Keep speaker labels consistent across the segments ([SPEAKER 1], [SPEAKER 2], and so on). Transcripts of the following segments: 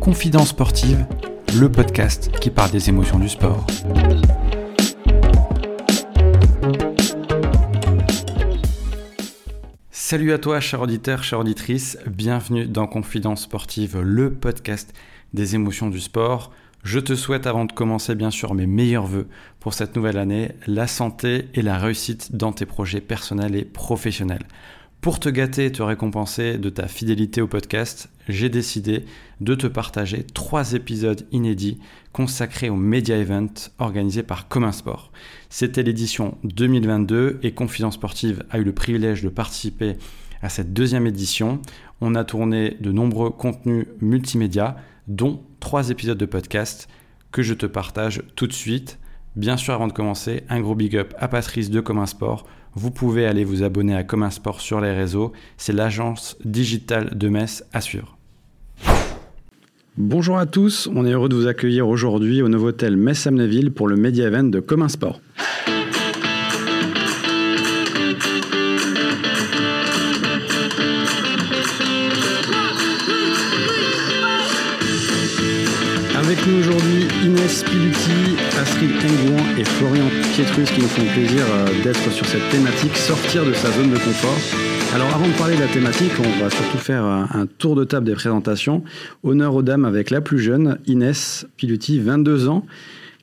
[SPEAKER 1] Confidence sportive, le podcast qui parle des émotions du sport. Salut à toi, cher auditeur, chère auditrice, bienvenue dans Confidence sportive, le podcast des émotions du sport. Je te souhaite avant de commencer bien sûr mes meilleurs voeux pour cette nouvelle année, la santé et la réussite dans tes projets personnels et professionnels. Pour te gâter et te récompenser de ta fidélité au podcast, j'ai décidé de te partager trois épisodes inédits consacrés au Media Event organisé par Commun Sport. C'était l'édition 2022 et Confidence Sportive a eu le privilège de participer à cette deuxième édition. On a tourné de nombreux contenus multimédia, dont trois épisodes de podcast que je te partage tout de suite. Bien sûr, avant de commencer, un gros big up à Patrice de Commun Sport vous pouvez aller vous abonner à Commun Sport sur les réseaux. C'est l'agence digitale de Metz à suivre. Bonjour à tous, on est heureux de vous accueillir aujourd'hui au nouveau hôtel Metz-Amnéville pour le Media Event de Commun Sport. Florian Pietrus qui nous font plaisir euh, d'être sur cette thématique, sortir de sa zone de confort. Alors avant de parler de la thématique, on va surtout faire un tour de table des présentations. Honneur aux dames avec la plus jeune, Inès Piluti, 22 ans,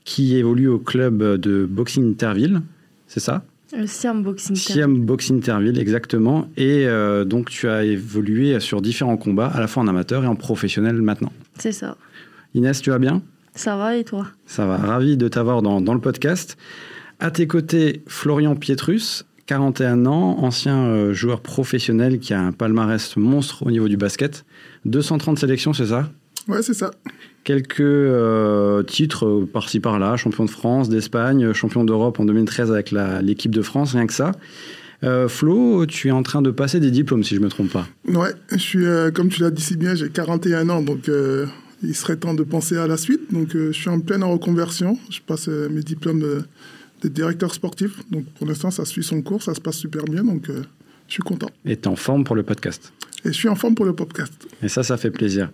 [SPEAKER 1] qui évolue au club de Boxing Interville, c'est ça?
[SPEAKER 2] Le Siam Boxing
[SPEAKER 1] Siam Boxing Interville, exactement. Et euh, donc, tu as évolué sur différents combats, à la fois en amateur et en professionnel maintenant.
[SPEAKER 2] C'est ça.
[SPEAKER 1] Inès, tu vas bien?
[SPEAKER 2] Ça va et toi?
[SPEAKER 1] Ça va, ravi de t'avoir dans, le podcast. À tes côtés, Florian Pietrus, 41 ans, ancien euh, joueur professionnel qui a un palmarès monstre au niveau du basket. 230 sélections, c'est ça?
[SPEAKER 3] Ouais, c'est ça.
[SPEAKER 1] Quelques euh, titres par-ci par-là, champion de France, d'Espagne, champion d'Europe en 2013 avec l'équipe de France, rien que ça. Euh, Flo, tu es en train de passer des diplômes, si je ne me trompe pas.
[SPEAKER 3] Ouais, je suis, comme tu l'as dit si bien, j'ai 41 ans, donc il serait temps de penser à la suite. Donc, euh, je suis en pleine reconversion. Je passe euh, mes diplômes de, directeur sportif. Donc, pour l'instant, ça suit son cours, ça se passe super bien. Donc, euh, je suis content.
[SPEAKER 1] Et tu es en forme pour le podcast?
[SPEAKER 3] Et je suis en forme pour le podcast.
[SPEAKER 1] Et ça, ça fait plaisir.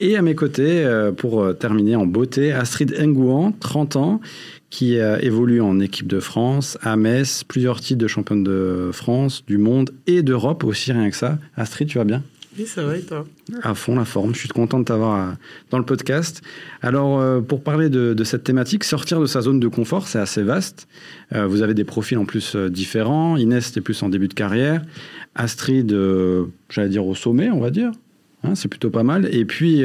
[SPEAKER 1] Et à mes côtés, pour terminer en beauté, Astrid Ngouan, 30 ans, qui évolue en équipe de France, à Metz, plusieurs titres de championne de France, du monde et d'Europe aussi, rien que ça. Astrid, tu vas bien?
[SPEAKER 4] Oui, ça va et toi?
[SPEAKER 1] À fond la forme. Je suis content de t'avoir euh, dans le podcast. Alors, euh, pour parler de, cette thématique, sortir de sa zone de confort, c'est assez vaste. Euh, vous avez des profils en plus différents. Inès, c'était plus en début de carrière. Astrid, j'allais dire au sommet, on va dire. Hein, c'est plutôt pas mal. Et puis,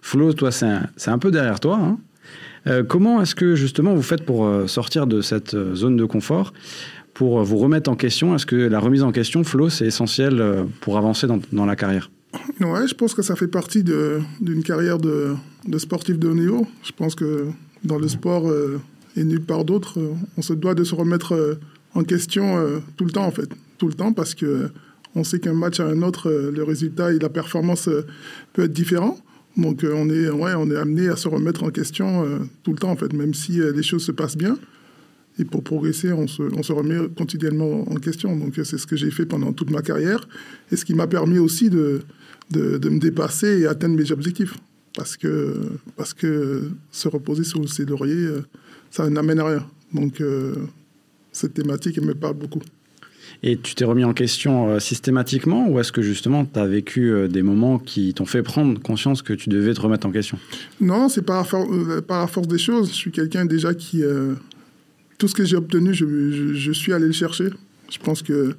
[SPEAKER 1] Flo, toi, c'est un, peu derrière toi. Hein. comment est-ce que justement vous faites pour sortir de cette zone de confort? Pour vous remettre en question Est-ce que la remise en question, Flo, c'est essentiel euh, pour avancer dans, la carrière?
[SPEAKER 3] Ouais, je pense que ça fait partie d'une carrière de, sportif de haut niveau. Je pense que dans le sport euh, et nulle part d'autre, euh, on se doit de se remettre en question tout le temps, en fait. Tout le temps, parce que on sait qu'un match à un autre, le résultat et la performance peut être différent. Donc on est, ouais, on est amené à se remettre en question tout le temps, en fait, même si les choses se passent bien. Et pour progresser, on se, on se remet quotidiennement en question. Donc c'est ce que j'ai fait pendant toute ma carrière et ce qui m'a permis aussi de, de, de, me dépasser et atteindre mes objectifs. Parce que, parce que se reposer sur ses lauriers, euh, ça n'amène à rien. Donc euh, cette thématique, elle me parle beaucoup.
[SPEAKER 1] Et tu t'es remis en question euh, systématiquement ou est-ce que justement tu as vécu des moments qui t'ont fait prendre conscience que tu devais te remettre en question?
[SPEAKER 3] Non, c'est par, par la force des choses. Je suis quelqu'un déjà qui, tout ce que j'ai obtenu, je, suis allé le chercher. Je pense que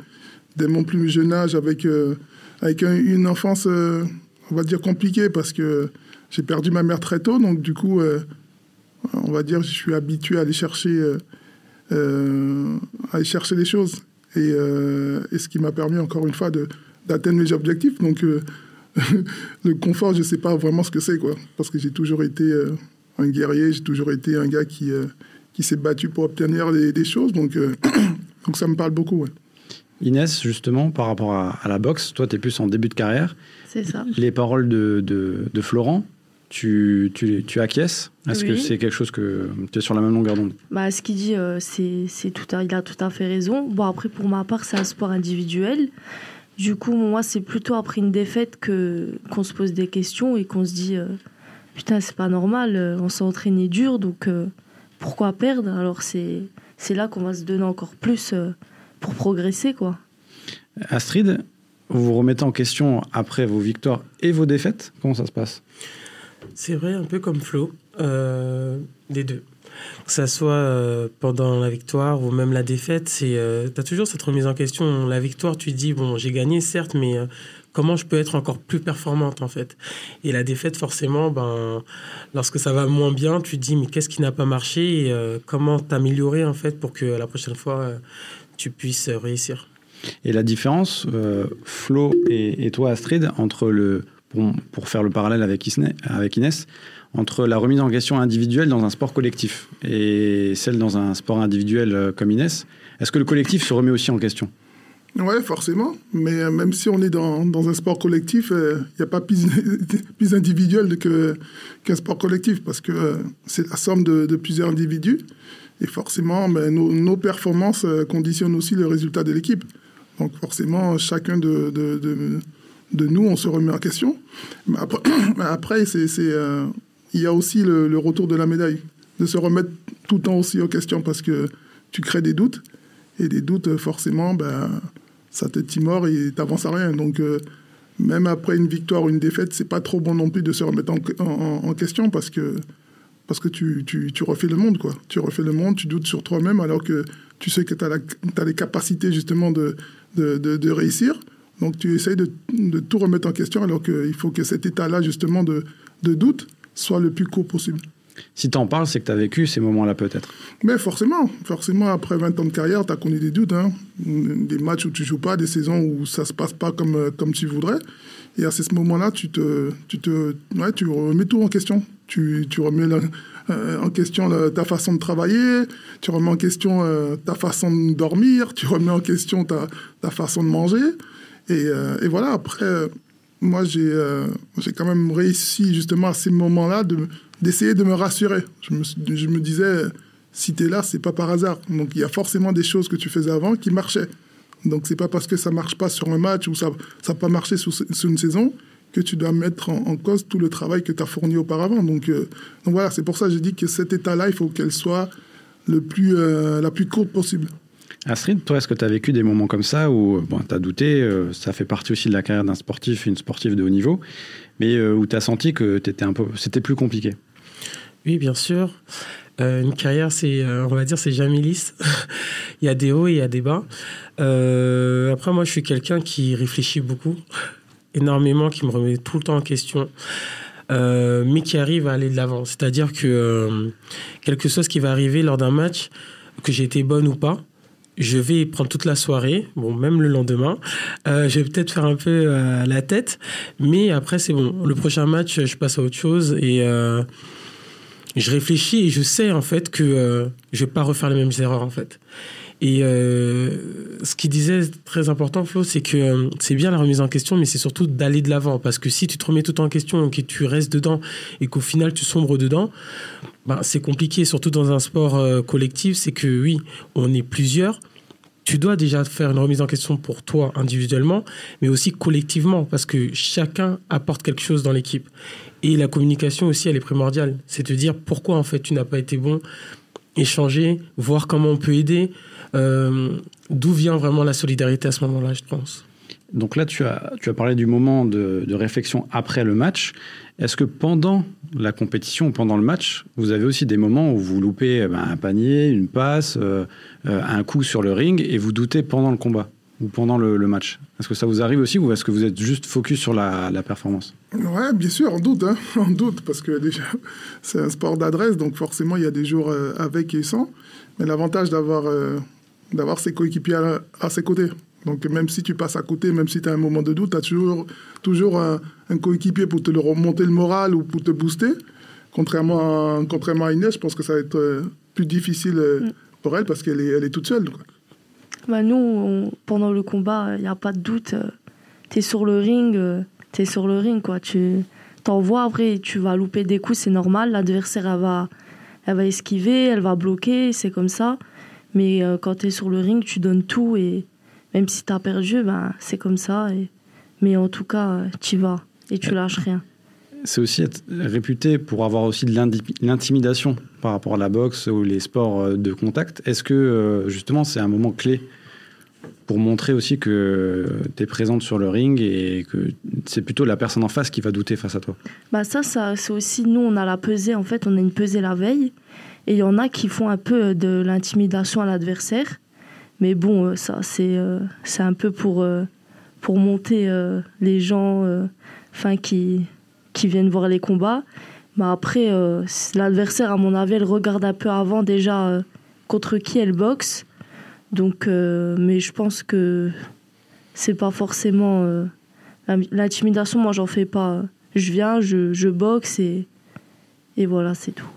[SPEAKER 3] dès mon plus jeune âge, avec, euh, avec une enfance, euh, on va dire, compliquée, parce que j'ai perdu ma mère très tôt, donc du coup, euh, on va dire, je suis habitué à aller chercher, à aller chercher les choses. Et, et ce qui m'a permis, encore une fois, d'atteindre mes objectifs. Donc, le confort, je ne sais pas vraiment ce que c'est, quoi. Parce que j'ai toujours été un guerrier, j'ai toujours été un gars qui qui s'est battu pour obtenir des, choses. Donc, euh, donc ça me parle beaucoup.
[SPEAKER 1] Inès, justement, par rapport à, la boxe, toi, tu es plus en début de carrière.
[SPEAKER 2] C'est ça.
[SPEAKER 1] Les paroles de, de, Florent, tu, tu, tu acquiesces? Est-ce que c'est quelque chose que tu es sur la même longueur d'onde?
[SPEAKER 2] Bah, ce qu'il dit, euh, c'est c'est tout à, il a tout à fait raison. Bon, après, pour ma part, c'est un sport individuel. Du coup, moi, c'est plutôt après une défaite que qu'on se pose des questions et qu'on se dit euh, Putain, c'est pas normal, euh, on s'est entraîné dur, donc euh, pourquoi perdre? Alors, c'est c'est là qu'on va se donner encore plus euh, pour progresser, quoi.
[SPEAKER 1] Astrid, vous vous remettez en question après vos victoires et vos défaites? Comment ça se passe?
[SPEAKER 4] C'est vrai, un peu comme Flo, euh, des deux. Que ça soit euh, pendant la victoire ou même la défaite, c'est euh, t'as toujours cette remise en question. La victoire, tu dis bon, j'ai gagné certes, mais euh, comment je peux être encore plus performante en fait Et la défaite, forcément, ben lorsque ça va moins bien, tu te dis mais qu'est-ce qui n'a pas marché et euh, comment t'améliorer en fait pour que la prochaine fois euh, tu puisses euh, réussir?
[SPEAKER 1] Et la différence, euh, Flo et, toi, Astrid, entre le, pour, pour faire le parallèle avec, avec Inès, entre la remise en question individuelle dans un sport collectif et celle dans un sport individuel euh, comme Inès, est-ce que le collectif se remet aussi en question?
[SPEAKER 3] Ouais, forcément. Mais euh, même si on est dans, dans un sport collectif, il n'y a pas plus, plus individuel qu'un sport collectif parce que euh, c'est la somme de, plusieurs individus. Et forcément, ben, nos, nos performances euh, conditionnent aussi le résultat de l'équipe. Donc forcément, chacun de, de, de, nous, on se remet en question. Mais après, après euh, il y a aussi le, le retour de la médaille. De se remettre tout le temps aussi en question parce que tu crées des doutes. Et des doutes, euh, forcément, ben, ça te timore et t'avances à rien. Donc, euh, même après une victoire ou une défaite, c'est pas trop bon non plus de se remettre en, question parce que, parce que tu, tu, refais le monde, quoi. Tu refais le monde, tu doutes sur toi-même alors que tu sais que tu as, les capacités justement de- de réussir. Donc, tu essayes de, de tout remettre en question alors qu'il faut que cet état-là, justement, de, de doute soit le plus court possible.
[SPEAKER 1] Si tu en parles, c'est que tu as vécu ces moments-là peut-être.
[SPEAKER 3] Mais forcément, forcément, après 20 ans de carrière, tu as connu des doutes. hein. Des matchs où tu joues pas, des saisons où ça se passe pas comme, euh, comme tu voudrais. Et à ce moment-là, tu te, tu te, ouais, tu remets tout en question. Tu, tu remets euh, en question ta façon de travailler, tu remets en question euh, ta façon de dormir, tu remets en question ta, ta façon de manger. Et, et voilà, après, moi, j'ai euh, quand même réussi justement à ces moments-là de- d'essayer de me rassurer. Je me, je me disais, si tu es là, c'est pas par hasard. Donc il y a forcément des choses que tu faisais avant qui marchaient. Donc c'est pas parce que ça marche pas sur un match ou ça n'a pas marché sur, une saison que tu dois mettre en, en cause tout le travail que tu as fourni auparavant. Donc, euh, donc voilà, c'est pour ça que j'ai dit que cet état-là, il faut qu'elle soit le plus, euh, la plus courte possible.
[SPEAKER 1] Astrid, toi, est-ce que tu as vécu des moments comme ça où bon, tu as douté, euh, ça fait partie aussi de la carrière d'un sportif une sportive de haut niveau, mais euh, où tu as senti que t'étais un peu, c'était plus compliqué?
[SPEAKER 4] Oui, bien sûr. Euh, une carrière, c'est, on va dire, c'est jamais lisse. il y a des hauts et il y a des bas. Après, moi, je suis quelqu'un qui réfléchit beaucoup, énormément, qui me remet tout le temps en question, mais qui arrive à aller de l'avant. C'est-à-dire que quelque chose qui va arriver lors d'un match, que j'ai été bonne ou pas, je vais prendre toute la soirée, bon, même le lendemain. Euh, je vais peut-être faire un peu euh, la tête, mais après, c'est bon. Le prochain match, je passe à autre chose et. euh, je réfléchis et je sais en fait que je vais pas refaire les mêmes erreurs en fait. Et ce qu'il disait très important Flo, c'est que c'est bien la remise en question, mais c'est surtout d'aller de l'avant parce que si tu te remets tout en question et que tu restes dedans et qu'au final tu sombres dedans, ben, c'est compliqué, surtout dans un sport euh, collectif. C'est que oui, on est plusieurs. Tu dois déjà faire une remise en question pour toi individuellement, mais aussi collectivement, parce que chacun apporte quelque chose dans l'équipe. Et la communication aussi, elle est primordiale. C'est de dire pourquoi en fait tu n'as pas été bon, échanger, voir comment on peut aider, euh, d'où vient vraiment la solidarité à ce moment-là, je pense.
[SPEAKER 1] Donc là, tu as, tu as parlé du moment de, réflexion après le match. Est-ce que pendant la compétition, pendant le match, vous avez aussi des moments où vous loupez eh ben, un panier, une passe, euh, euh, un coup sur le ring et vous doutez pendant le combat ou pendant le, match? Est-ce que ça vous arrive aussi ou est-ce que vous êtes juste focus sur la, performance?
[SPEAKER 3] Ouais, bien sûr, on doute, hein, doute, parce que déjà, c'est un sport d'adresse, donc forcément, il y a des jours euh, avec et sans. Mais l'avantage d'avoir ses coéquipiers à, ses côtés. Donc, même si tu passes à côté, même si tu as un moment de doute, tu as toujours, toujours un, un coéquipier pour te le remonter le moral ou pour te booster. Contrairement à, contrairement à Inès, je pense que ça va être euh, plus difficile euh, pour elle parce qu'elle est, elle est toute seule. Quoi.
[SPEAKER 2] Bah nous, on- pendant le combat, il n'y a pas de doute. Tu es sur le ring, tu es sur le ring, quoi. Tu t'envoies, après tu vas louper des coups, c'est normal. L'adversaire, elle va, elle va esquiver, elle va bloquer, c'est comme ça. Mais euh, quand tu es sur le ring, tu donnes tout et même si tu as perdu, ben, c'est comme ça. Et... Mais en tout cas, tu vas et tu lâches rien.
[SPEAKER 1] C'est aussi être réputé pour avoir aussi de l'intimidation par rapport à la boxe ou les sports euh, de contact. Est-ce que euh, justement c'est un moment clé pour montrer aussi que tu es présente sur le ring et que c'est plutôt la personne en face qui va douter face à toi?
[SPEAKER 2] Bah ça, ça c'est aussi, nous on a la pesée, en fait on a une pesée la veille et il y en a qui font un peu de l'intimidation à l'adversaire. Mais bon, euh, ça c'est c'est un peu pour, pour monter les gens enfin qui, qui viennent voir les combats. Mais après, euh, l'adversaire, à mon avis, elle regarde un peu avant déjà euh, contre qui elle boxe. Donc, euh, mais je pense que c'est pas forcément l'intimidation. Moi, j'en fais pas. Je viens, je, je boxe et, et voilà, c'est tout.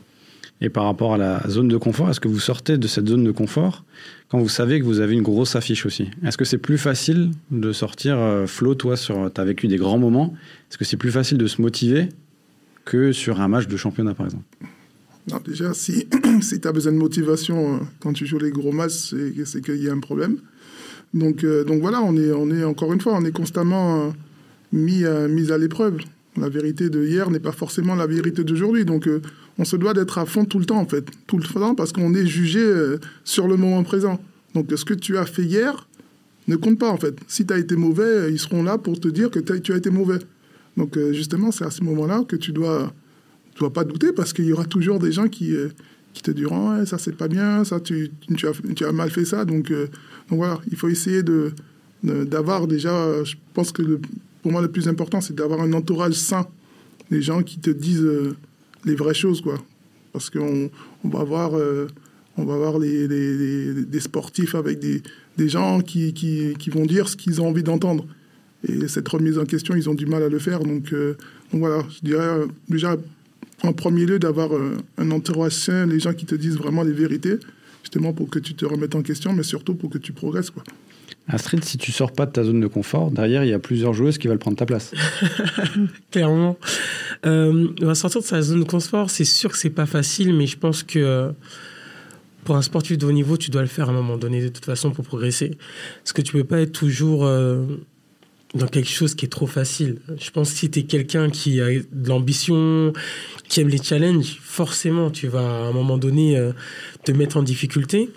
[SPEAKER 1] Et par rapport à la zone de confort, est-ce que vous sortez de cette zone de confort quand vous savez que vous avez une grosse affiche aussi? Est-ce que c'est plus facile de sortir Flo, toi, sur, as vécu des grands moments? Est-ce que c'est plus facile de se motiver que sur un match de championnat, par exemple?
[SPEAKER 3] Non, déjà, si, si tu as besoin de motivation euh, quand tu joues les gros matchs, c'est qu'il y a un problème. Donc, euh, donc voilà, on est, on est, encore une fois, on est constamment euh, mis, mis à l'épreuve. La vérité de hier n'est pas forcément la vérité d'aujourd'hui. Donc, on se doit d'être à fond tout le temps, en fait. Tout le temps, parce qu'on est jugé sur le moment présent. Donc, ce que tu as fait hier ne compte pas, en fait. Si tu as été mauvais, ils seront là pour te dire que tu as été mauvais. Donc euh, justement, c'est à ce moment-là que tu dois, dois pas douter parce qu'il y aura toujours des gens qui, euh, qui te diront ça c'est pas bien, ça tu, tu, as, tu, mal fait ça. Donc, euh, donc voilà, il faut essayer de, d'avoir déjà, je pense que pour moi le plus important c'est d'avoir un entourage sain, des gens qui te disent les vraies choses quoi. Parce qu'on on va voir on va voir les, les, des sportifs avec des, des gens qui, qui, qui, vont dire ce qu'ils ont envie d'entendre. Et cette remise en question, ils ont du mal à le faire. Donc, euh, voilà, je dirais euh, déjà, en premier lieu, d'avoir euh, un entourage sain, les gens qui te disent vraiment les vérités, justement pour que tu te remettes en question, mais surtout pour que tu progresses. Quoi.
[SPEAKER 1] Astrid, si tu sors pas de ta zone de confort, derrière, il y a plusieurs joueuses qui veulent prendre ta place.
[SPEAKER 4] Clairement. Euh, sortir de sa zone de confort, c'est sûr que c'est pas facile, mais je pense que pour un sportif de haut niveau, tu dois le faire à un moment donné, de toute façon, pour progresser. Parce que tu peux pas être toujours dans quelque chose qui est trop facile. Je pense que si tu es quelqu'un qui a de l'ambition, qui aime les challenges, forcément, tu vas à un moment donné euh, te mettre en difficulté.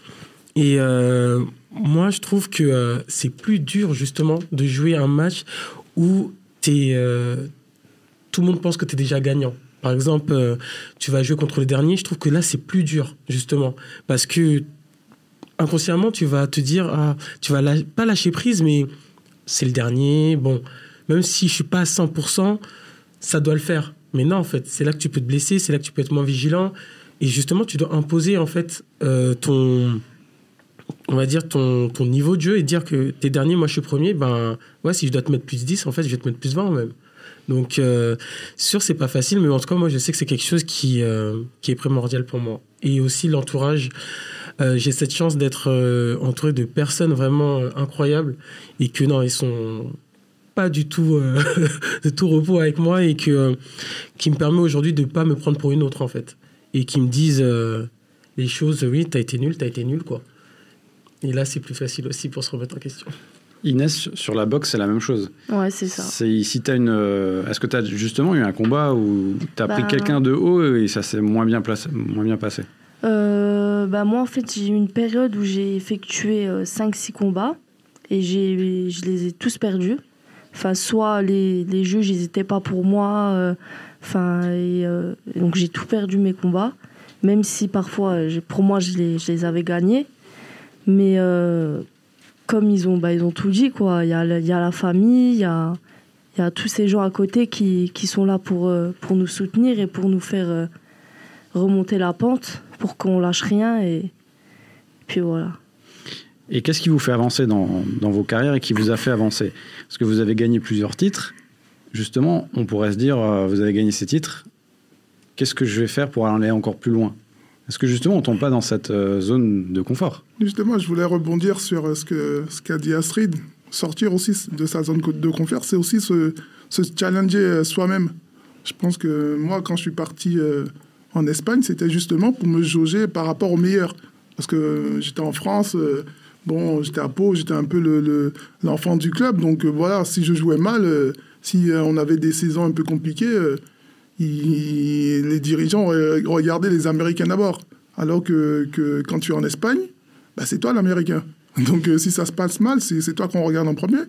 [SPEAKER 4] Et euh, moi, je trouve que euh, c'est plus dur, justement, de jouer un match où es, tout le monde pense que tu es déjà gagnant. Par exemple, tu vas jouer contre le dernier, je trouve que là, c'est plus dur, justement. Parce que inconsciemment, tu vas te dire, ah, tu vas pas lâcher prise, mais c'est le dernier. Bon, même si je suis pas à 100%, ça doit le faire. Mais non, en fait, c'est là que tu peux te blesser, c'est là que tu peux être moins vigilant. Et justement, tu dois imposer, en fait, euh, ton, on va dire, ton, ton niveau de jeu et dire que t'es dernier, moi je suis premier. Ben, ouais, si je dois te mettre plus 10, en fait, je vais te mettre plus 20 même. Donc, euh, sûr, c'est pas facile, mais en tout cas, moi, je sais que c'est quelque chose qui, euh, qui est primordial pour moi. Et aussi l'entourage. Euh, j'ai cette chance d'être euh, entouré de personnes vraiment incroyables et que non, ils sont pas du tout de tout repos avec moi et que qui me permet aujourd'hui de pas me prendre pour une autre en fait et qui me disent les choses oui t'as été nul t'as été nul quoi et là c'est plus facile aussi pour se remettre en question
[SPEAKER 1] Inès, sur la boxe, c'est la même chose.
[SPEAKER 2] Ouais, c'est ça.
[SPEAKER 1] C'est, si as une, est-ce que tu as justement eu un combat où tu as pris bah, quelqu'un de haut et ça s'est moins bien, placé, moins bien passé?
[SPEAKER 2] Euh, bah moi, en fait, j'ai eu une période où j'ai effectué 5-6 euh, combats et j'ai, je les ai tous perdus. Enfin, soit les, les juges, ils n'étaient pas pour moi. Euh, enfin, et, donc j'ai tout perdu mes combats. Même si parfois, pour moi, je les, je les avais gagnés. Mais comme ils ont, bah, ils ont tout dit, quoi. Il y a, y a la famille, il y a, y a tous ces gens à côté qui, qui sont là pour, pour nous soutenir et pour nous faire remonter la pente pour qu'on lâche rien et puis voilà.
[SPEAKER 1] Et qu'est-ce qui vous fait avancer dans, dans, vos carrières et qui vous a fait avancer? Parce que vous avez gagné plusieurs titres. Justement, on pourrait se dire, euh, vous avez gagné ces titres, qu'est-ce que je vais faire pour aller encore plus loin? Est-ce que justement, on tombe pas dans cette euh, zone de confort?
[SPEAKER 3] Justement, je voulais rebondir sur euh, ce ce qu'a dit Astrid. Sortir aussi de sa zone de confort, c'est aussi se, challenger soi-même. Je pense que moi, quand je suis parti en Espagne, c'était justement pour me jauger par rapport aux meilleurs. Parce que j'étais en France, bon, j'étais à Pau, j'étais un peu l'enfant le, du club. Donc voilà, si je jouais mal, si on avait des saisons un peu compliquées, les dirigeants regardaient les Américains d'abord. Alors que, que, quand tu es en Espagne, bah, c'est toi l'Américain. Donc euh, si ça se passe mal, c'est toi qu'on regarde en premier.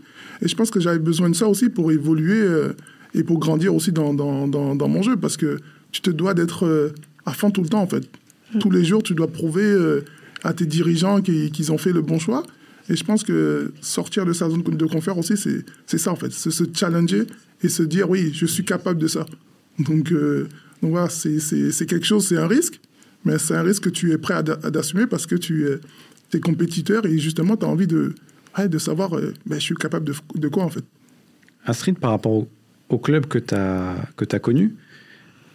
[SPEAKER 3] Et je pense que j'avais besoin de ça aussi pour évoluer euh, et pour grandir aussi dans, dans, dans, mon jeu. Parce que tu te dois d'être euh, à fond tout le temps, en fait. Mm. Tous les jours, tu dois prouver à tes dirigeants qu'ils ont fait le bon choix. Et je pense que sortir de sa zone de confort aussi, c'est ça, en fait. C'est se challenger et se dire, oui, je suis capable de ça. Donc, donc voilà, c'est quelque chose, c'est un risque. Mais c'est un risque que tu es prêt à, assumer parce que tu es, compétiteur et justement, tu as envie de, de savoir, euh, ben, je suis capable de, de, quoi en fait.
[SPEAKER 1] Astrid, par rapport au, club que tu as, que as connu,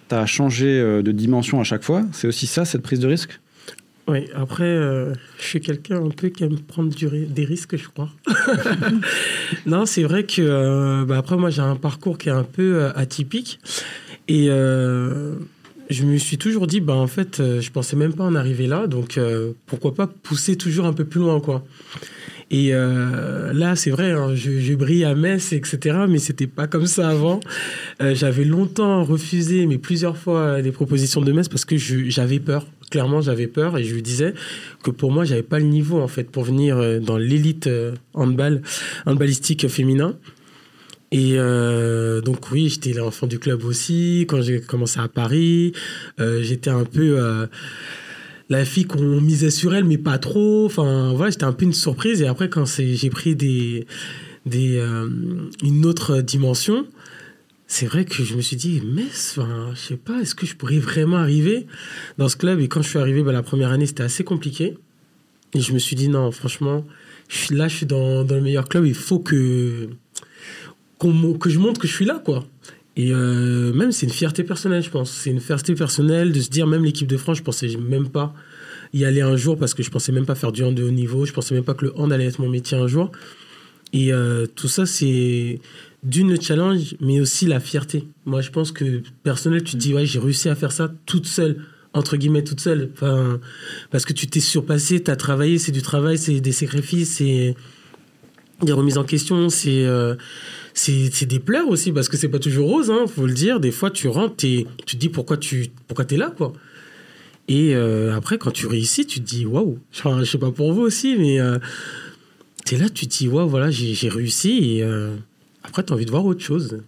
[SPEAKER 1] tu as changé euh, de dimension à chaque fois. C'est aussi ça, cette prise de risque?
[SPEAKER 4] Oui, après, euh, je suis quelqu'un un peu qui aime prendre des risques, je crois. non, c'est vrai que, bah, après, moi, j'ai un parcours qui est un peu atypique. Et je me suis toujours dit, bah, en fait, euh, je pensais même pas en arriver là, donc euh, pourquoi pas pousser toujours un peu plus loin, quoi. Et euh, là, c'est vrai, hein, je, brille à Metz, etc., mais c'était pas comme ça avant. j'avais longtemps refusé, mais plusieurs fois, des propositions de Metz parce que j'avais peur. Clairement, j'avais peur et je lui disais que pour moi, j'avais pas le niveau, en fait, pour venir dans l'élite handball, handballistique féminin. Et euh, donc oui, j'étais l'enfant du club aussi. Quand j'ai commencé à Paris, euh, j'étais un peu euh, la fille qu'on misait sur elle, mais pas trop. Enfin voilà, j'étais un peu une surprise. Et après, quand j'ai pris des, des une autre dimension, c'est vrai que je me suis dit, mais enfin, je sais pas, est-ce que je pourrais vraiment arriver dans ce club? Et quand je suis arrivé, bah, la première année, c'était assez compliqué. Et je me suis dit, non, franchement, là, je suis dans, dans le meilleur club. Il faut que que je montre que je suis là, quoi. Et euh, même, c'est une fierté personnelle, je pense. C'est une fierté personnelle de se dire, même l'équipe de France, je pensais même pas y aller un jour parce que je pensais même pas faire du hand de haut niveau. Je pensais même pas que le hand allait être mon métier un jour. Et euh, tout ça, c'est d'une le challenge, mais aussi la fierté. Moi, je pense que personnel, tu te dis, ouais, j'ai réussi à faire ça toute seule, entre guillemets, toute seule. Enfin, parce que tu t'es surpassé, tu as travaillé, c'est du travail, c'est des sacrifices, c'est des remises en question, c'est. Euh, c'est des pleurs aussi parce que c'est pas toujours rose, hein, faut le dire. Des fois, tu rentres et tu te dis pourquoi tu pourquoi es là, quoi. Et euh, après, quand tu réussis, tu te dis waouh. Enfin, je sais pas pour vous aussi, mais euh, tu es là, tu te dis waouh, voilà, j'ai réussi. Et euh, après, tu as envie de voir autre chose.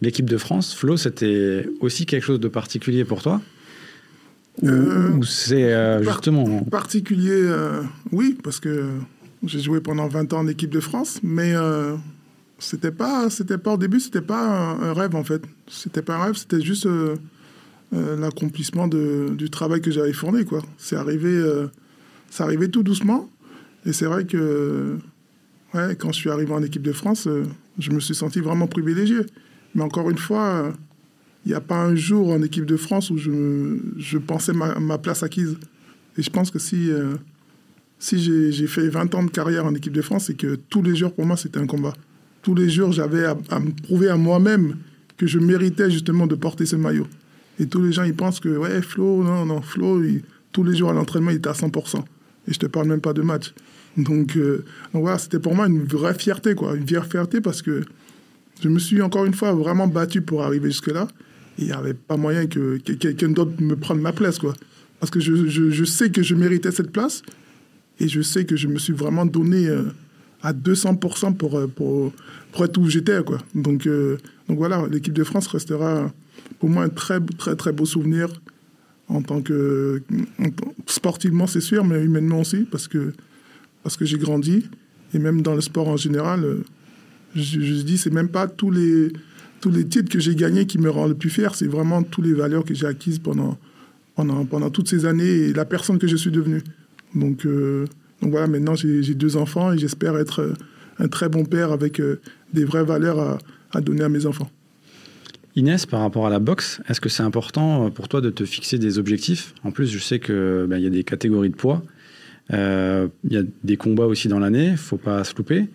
[SPEAKER 1] L'équipe de France, Flo, c'était aussi quelque chose de particulier pour toi? Ou, c'est justement.
[SPEAKER 3] Particulier, oui, parce que j'ai joué pendant 20 ans en équipe de France, mais c'était pas, c'était pas au début, c'était pas un, rêve en fait. C'était pas un rêve, c'était juste euh, euh, l'accomplissement du travail que j'avais fourni quoi. C'est arrivé, euh, ça arrivait tout doucement. Et c'est vrai que, quand je suis arrivé en équipe de France, je me suis senti vraiment privilégié. Mais encore une fois, il n'y a pas un jour en équipe de France où je, je pensais ma, ma, place acquise. Et je pense que si, si j'ai fait 20 ans de carrière en équipe de France, c'est que tous les jours pour moi c'était un combat tous les jours, j'avais à, me prouver à moi-même que je méritais justement de porter ce maillot. Et tous les gens, ils pensent que, ouais, Flo, non, non, Flo, tous les jours à l'entraînement, il était à 100%. Et je te parle même pas de match. Donc, euh, donc voilà, c'était pour moi une vraie fierté, quoi. Une vraie fierté parce que je me suis encore une fois vraiment battu pour arriver jusque-là. Il n'y avait pas moyen que, quelqu'un d'autre me prenne ma place, quoi. Parce que je, je, sais que je méritais cette place. Et je sais que je me suis vraiment donné... Euh, à 200% pour, euh, pour, pour être où j'étais. Quoi. Donc, euh, donc voilà, l'équipe de France restera pour moi un très, très, très beau souvenir en tant que. sportivement, c'est sûr, mais humainement aussi, parce que, parce que j'ai grandi. Et même dans le sport en général, euh, je, je dis, c'est même pas tous les, tous les titres que j'ai gagnés qui me rendent le plus fier, c'est vraiment toutes les valeurs que j'ai acquises pendant, pendant, pendant toutes ces années et la personne que je suis devenue. Donc. Donc voilà, maintenant j'ai deux enfants et j'espère être euh, un très bon père avec euh, des vraies valeurs à, donner à mes enfants.
[SPEAKER 1] Inès, par rapport à la boxe, est-ce que c'est important euh, pour toi de te fixer des objectifs? En plus, je sais qu'il ben, y a des catégories de poids, il y a des combats aussi dans l'année, faut pas se louper.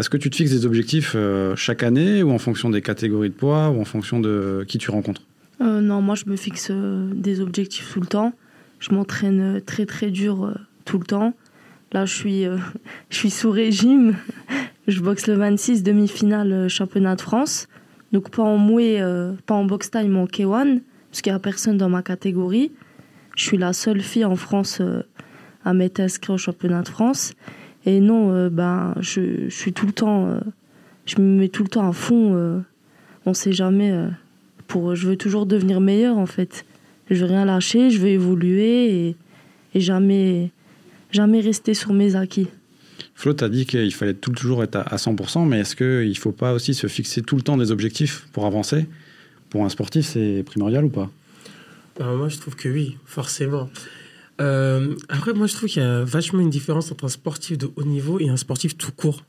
[SPEAKER 1] Est-ce que tu te fixes des objectifs chaque année ou en fonction des catégories de poids ou en fonction de qui tu rencontres?
[SPEAKER 2] Non, moi je me fixe des objectifs tout le temps. Je m'entraîne très très dur tout le temps. Là, je suis, je suis sous régime. Je boxe le 26, demi-finale championnat de France. Donc pas en mouet, pas en box time, en K1, parce qu'il n'y a personne dans ma catégorie. Je suis la seule fille en France euh, à m'être inscrite au championnat de France. Et non, euh, ben, je, suis tout le temps, euh, je me mets tout le temps à fond. on ne sait jamais. pour, je veux toujours devenir meilleure en fait. Je veux rien lâcher, je veux évoluer et jamais, jamais rester sur mes acquis.
[SPEAKER 1] Flo, tu as dit qu'il fallait toujours être à 100%, mais est-ce qu'il ne faut pas aussi se fixer tout le temps des objectifs pour avancer? Pour un sportif, c'est primordial ou pas?
[SPEAKER 4] Bah, moi, je trouve que oui, forcément. Euh, après, moi, je trouve qu'il y a vachement une différence entre un sportif de haut niveau et un sportif tout court.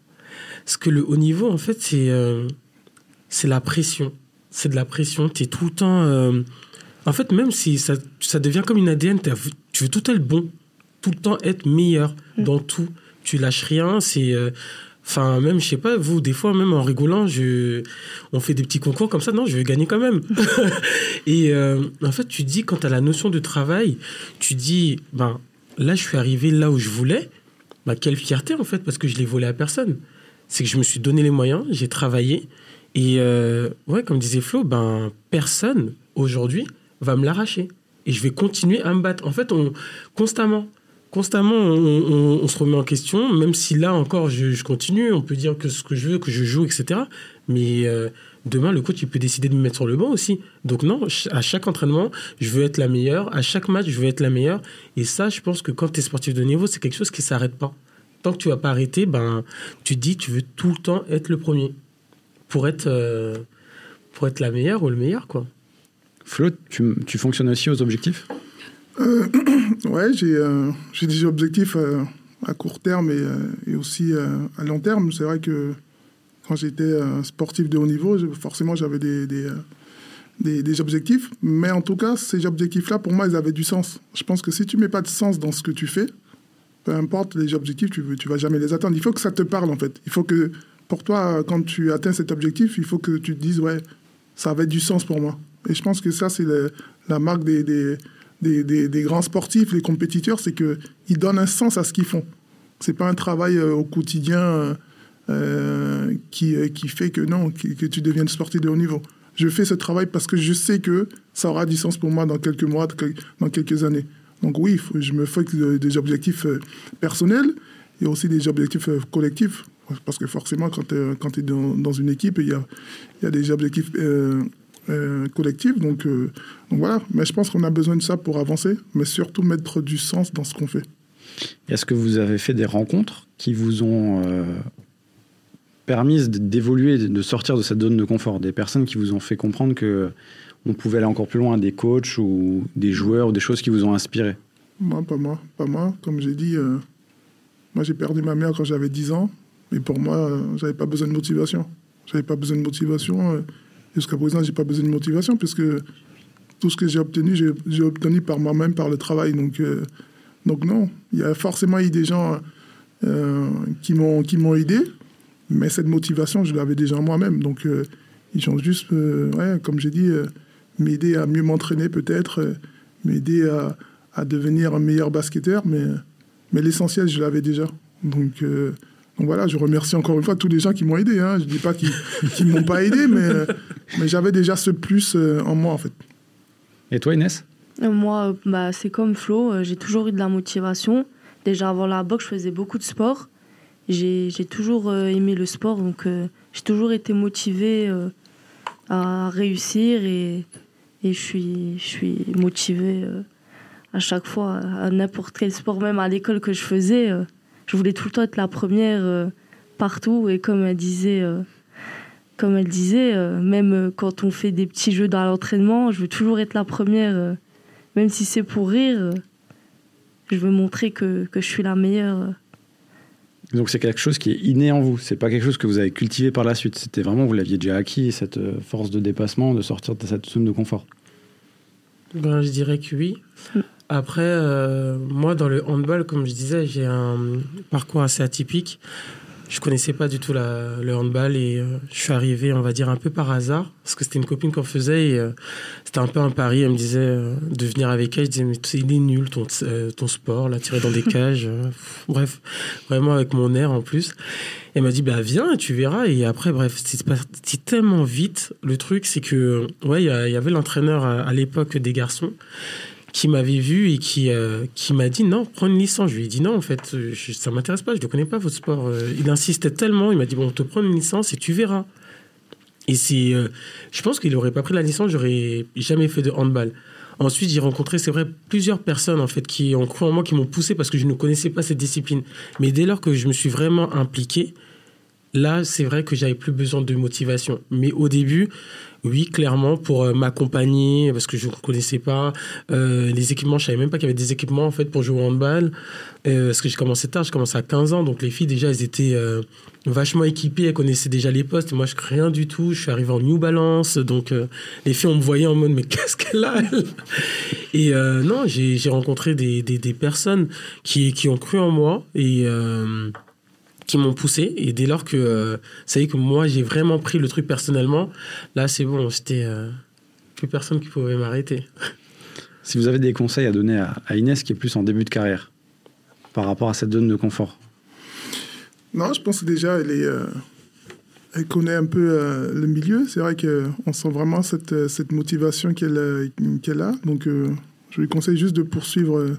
[SPEAKER 4] Parce que le haut niveau, en fait, c'est euh, c'est la pression. C'est de la pression. Tu es tout le temps. Euh, en fait, même si ça, ça devient comme une ADN, tu veux tout être bon, tout le temps être meilleur mm. dans tout. Tu lâches rien. C'est Enfin, même, je sais pas, vous, des fois, même en rigolant, je... on fait des petits concours comme ça. Non, je vais gagner quand même. et euh, en fait, tu dis, quand tu as la notion de travail, tu dis, ben, là, je suis arrivé là où je voulais. Ben, quelle fierté, en fait, parce que je l'ai volé à personne. C'est que je me suis donné les moyens, j'ai travaillé. Et euh, ouais, comme disait Flo, ben, personne, aujourd'hui, va me l'arracher. Et je vais continuer à me battre. En fait, on, constamment, constamment, on, se remet en question, même si là encore, je, continue, on peut dire que ce que je veux, que je joue, etc. Mais euh, demain, le coach, il peut décider de me mettre sur le banc aussi. Donc non, à chaque entraînement, je veux être la meilleure. À chaque match, je veux être la meilleure. Et ça, je pense que quand tu es sportif de niveau, c'est quelque chose qui s'arrête pas. Tant que tu vas pas arrêter, ben, tu te dis, tu veux tout le temps être le premier pour être, euh, pour être la meilleure ou le meilleur, quoi.
[SPEAKER 1] Flo, tu, tu fonctionnes aussi aux objectifs?
[SPEAKER 3] Euh, Ouais, j'ai euh, des objectifs euh, à court terme et, euh, aussi à long terme. C'est vrai que quand j'étais sportif de haut niveau, forcément j'avais des, des, objectifs. Mais en tout cas, ces objectifs-là, pour moi, ils avaient du sens. Je pense que si tu mets pas de sens dans ce que tu fais, peu importe les objectifs, tu ne vas jamais les atteindre. Il faut que ça te parle, en fait. Il faut que, pour toi, quand tu atteins cet objectif, il faut que tu te dises, ouais, ça avait du sens pour moi. Et je pense que ça, c'est la marque des, des, grands sportifs, les compétiteurs, c'est qu'ils donnent un sens à ce qu'ils font. C'est pas un travail euh, au quotidien euh, euh, qui, qui fait que non, que, tu deviennes sportif de haut niveau. Je fais ce travail parce que je sais que ça aura du sens pour moi dans quelques mois, dans quelques années. Donc oui, je me fais des objectifs personnels et aussi des objectifs collectifs. Parce que forcément, quand tu es, dans, une équipe, il y a, y a des objectifs collective. Donc, euh, donc, voilà, mais je pense qu'on a besoin de ça pour avancer, mais surtout mettre du sens dans ce qu'on fait.
[SPEAKER 1] Est-ce que vous avez fait des rencontres qui vous ont euh, permis d'évoluer, de sortir de cette zone de confort? Des personnes qui vous ont fait comprendre que on pouvait aller encore plus loin, des coachs ou des joueurs ou des choses qui vous ont inspiré?
[SPEAKER 3] Moi, pas moi. Pas moi. Comme j'ai dit, moi j'ai perdu ma mère quand j'avais 10 ans. Mais pour moi, j'avais pas besoin de motivation. J'avais pas besoin de motivation. Jusqu'à présent, je n'ai pas besoin de motivation puisque tout ce que j'ai obtenu, j'ai obtenu par moi-même, par le travail. Donc, euh, donc non, il y a forcément eu des gens euh, qui m'ont aidé, mais cette motivation, je l'avais déjà moi-même. Donc, euh, ils ont juste, ouais, comme j'ai dit, m'aider à mieux m'entraîner peut-être, m'aider à, à, devenir un meilleur basketteur, mais, mais l'essentiel, je l'avais déjà. Donc, donc voilà, je remercie encore une fois tous les gens qui m'ont aidé. Hein. Je ne dis pas qu'ils ne m'ont pas aidé, mais, mais j'avais déjà ce plus euh, en moi, en fait.
[SPEAKER 1] Et toi, Inès?
[SPEAKER 2] Euh, Moi, bah, c'est comme Flo, euh, j'ai toujours eu de la motivation. Déjà avant la boxe, je faisais beaucoup de sport. J'ai toujours aimé le sport, donc j'ai toujours été motivée à réussir et, et je, suis, je suis motivée à chaque fois à n'importe quel sport, même à l'école que je faisais je voulais tout le temps être la première euh, partout. Et comme elle disait, euh, comme elle disait euh, même quand on fait des petits jeux dans l'entraînement, je veux toujours être la première, même si c'est pour rire. je veux montrer que, que je suis la meilleure.
[SPEAKER 1] Donc c'est quelque chose qui est inné en vous, c'est pas quelque chose que vous avez cultivé par la suite, c'était vraiment, vous l'aviez déjà acquis, cette force de dépassement, de sortir de cette zone de confort.
[SPEAKER 4] Ben, je dirais que oui. Après, euh, moi, dans le handball, comme je disais, j'ai un parcours assez atypique. je connaissais pas du tout la, le handball et euh, je suis arrivé, on va dire, un peu par hasard, parce que c'était une copine qu'on faisait et euh, c'était un peu un pari. Elle me disait de venir avec elle. Je disais, mais il est nul ton, ton sport, là, tiré dans des cages. bref, vraiment avec mon air en plus. Elle m'a dit, bah viens, tu verras. Et après, bref, c'est parti tellement vite. Le truc, c'est que, ouais, il y, avait l'entraîneur à l'époque des garçons qui m'avait vu et qui, euh, qui m'a dit non, prends une licence. Je lui ai dit non, en fait, ça euh, ça m'intéresse pas, je ne connais pas votre sport. Euh, il insistait tellement, il m'a dit bon, on te prend une licence et tu verras. Et c'est, je pense qu'il n'aurait pas pris la licence, j'aurais jamais fait de handball. Ensuite, j'ai rencontré, c'est vrai, plusieurs personnes en fait qui ont cru en moi, qui m'ont poussé parce que je ne connaissais pas cette discipline. Mais dès lors que je me suis vraiment impliqué, là, c'est vrai que j'avais plus besoin de motivation. Mais au début, oui, clairement, pour euh, m'accompagner, parce que je ne connaissais pas euh, les équipements. Je savais même pas qu'il y avait des équipements en fait pour jouer au handball. Euh, parce que j'ai commencé tard, j'ai commencé à 15 ans. Donc les filles, déjà, elles étaient vachement équipées, elles connaissaient déjà les postes. Moi, je rien du tout. Je suis arrivé en New Balance. Donc les filles, on me voyait en mode, mais qu'est-ce qu'elle a Et non, j'ai rencontré des, personnes qui, qui ont cru en moi. Et qui m'ont poussé. Et dès lors que euh, ça y est que moi, j'ai vraiment pris le truc personnellement, là, c'est bon, c'était euh, plus personne qui pouvait m'arrêter.
[SPEAKER 1] Si vous avez des conseils à donner à, Inès, qui est plus en début de carrière, par rapport à cette zone de confort
[SPEAKER 3] Non, je pense que déjà, elle, est, euh, elle connaît un peu le milieu. C'est vrai qu'on sent vraiment cette, cette motivation qu'elle qu'elle a. Donc, je lui conseille juste de poursuivre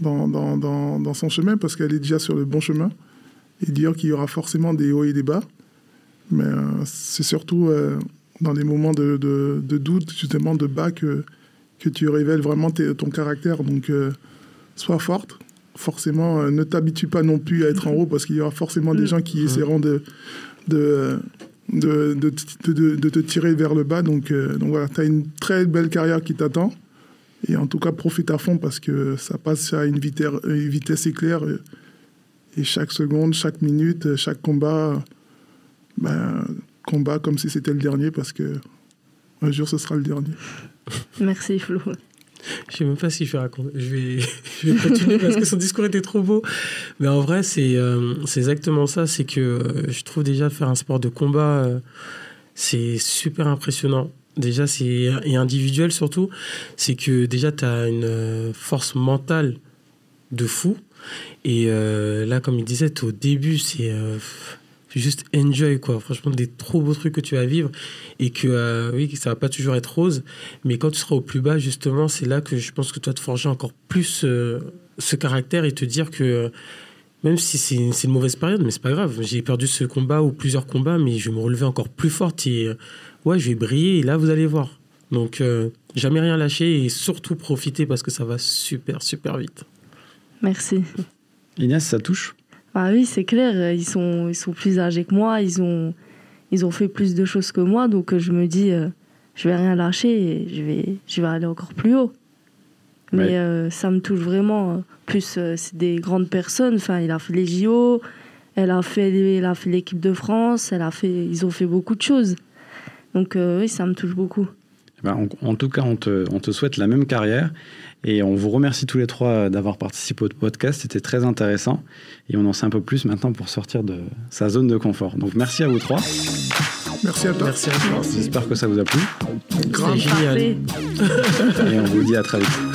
[SPEAKER 3] dans, dans, dans, dans son chemin parce qu'elle est déjà sur le bon chemin et dire qu'il y aura forcément des hauts et des bas. Mais euh, c'est surtout euh, dans des moments de, de, doute, justement de bas, que, que tu révèles vraiment ton caractère. Donc, euh, sois forte. Forcément, ne t'habitue pas non plus à être en haut parce qu'il y aura forcément des mm. gens qui essaieront de, de, de, de, te tirer vers le bas. Donc, donc voilà, tu as une très belle carrière qui t'attend. Et en tout cas, profite à fond parce que ça passe à une vitesse, une vitesse éclair. Et chaque seconde, chaque minute, chaque combat, ben, combat comme si c'était le dernier parce que un jour ce sera le dernier.
[SPEAKER 2] Merci Flo.
[SPEAKER 4] Je sais même pas si je vais raconter. Je vais, je vais continuer parce que son discours était trop beau. Mais en vrai, c'est euh, c'est exactement ça. C'est que euh, je trouve déjà faire un sport de combat, euh, c'est super impressionnant. Déjà, c'est et individuel surtout. C'est que déjà, tu as une force mentale de fou. Et euh, là, comme il disait, au début, c'est euh, juste enjoy, quoi. Franchement, des trop beaux trucs que tu vas vivre et que, euh, oui, ça va pas toujours être rose. Mais quand tu seras au plus bas, justement, c'est là que je pense que tu vas te forger encore plus ce caractère et te dire que même si c'est une, une, mauvaise période, mais c'est pas grave. J'ai perdu ce combat ou plusieurs combats, mais je vais me relever encore plus forte et ouais, je vais briller et là, vous allez voir. Donc, jamais rien lâcher et surtout profiter parce que ça va super, super vite.
[SPEAKER 2] Merci.
[SPEAKER 1] Inès, ça touche?
[SPEAKER 2] Ah oui, c'est clair. Ils sont, ils sont plus âgés que moi. Ils ont, ils ont fait plus de choses que moi. Donc je me dis, euh, je vais rien lâcher et je vais, je vais aller encore plus haut. Mais euh, ça me touche vraiment. Plus, euh, c'est des grandes personnes. Enfin, il a fait les JO. Elle a fait, elle a fait l'équipe de France. Elle a fait, ils ont fait beaucoup de choses. Donc oui, ça me touche beaucoup.
[SPEAKER 1] Eh ben, en, tout cas, on te, on te souhaite la même carrière et on vous remercie tous les trois d'avoir participé au podcast. C'était très intéressant. Et on en sait un peu plus maintenant pour sortir de sa zone de confort. Donc merci à vous trois.
[SPEAKER 3] Merci à toi.
[SPEAKER 4] Merci à toi.
[SPEAKER 1] J'espère que ça vous a plu.
[SPEAKER 2] Grand génial. Et
[SPEAKER 1] on vous dit à très vite.